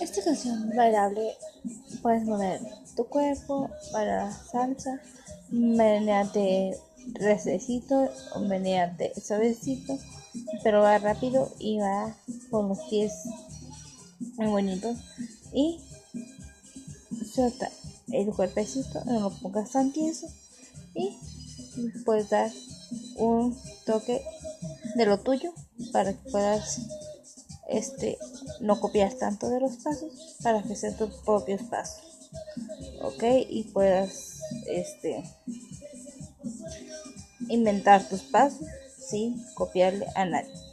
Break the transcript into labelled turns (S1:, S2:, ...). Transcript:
S1: Esta canción bailable puedes mover tu cuerpo para salsa, meneate rececito o meneate suavecito, pero va rápido y va con los pies muy bonitos. Y suelta el cuerpecito, no lo pongas tan tieso y puedes dar un toque de lo tuyo para que puedas este no copiar tanto de los pasos para que sean tus propios pasos ok y puedas este inventar tus pasos sin copiarle a nadie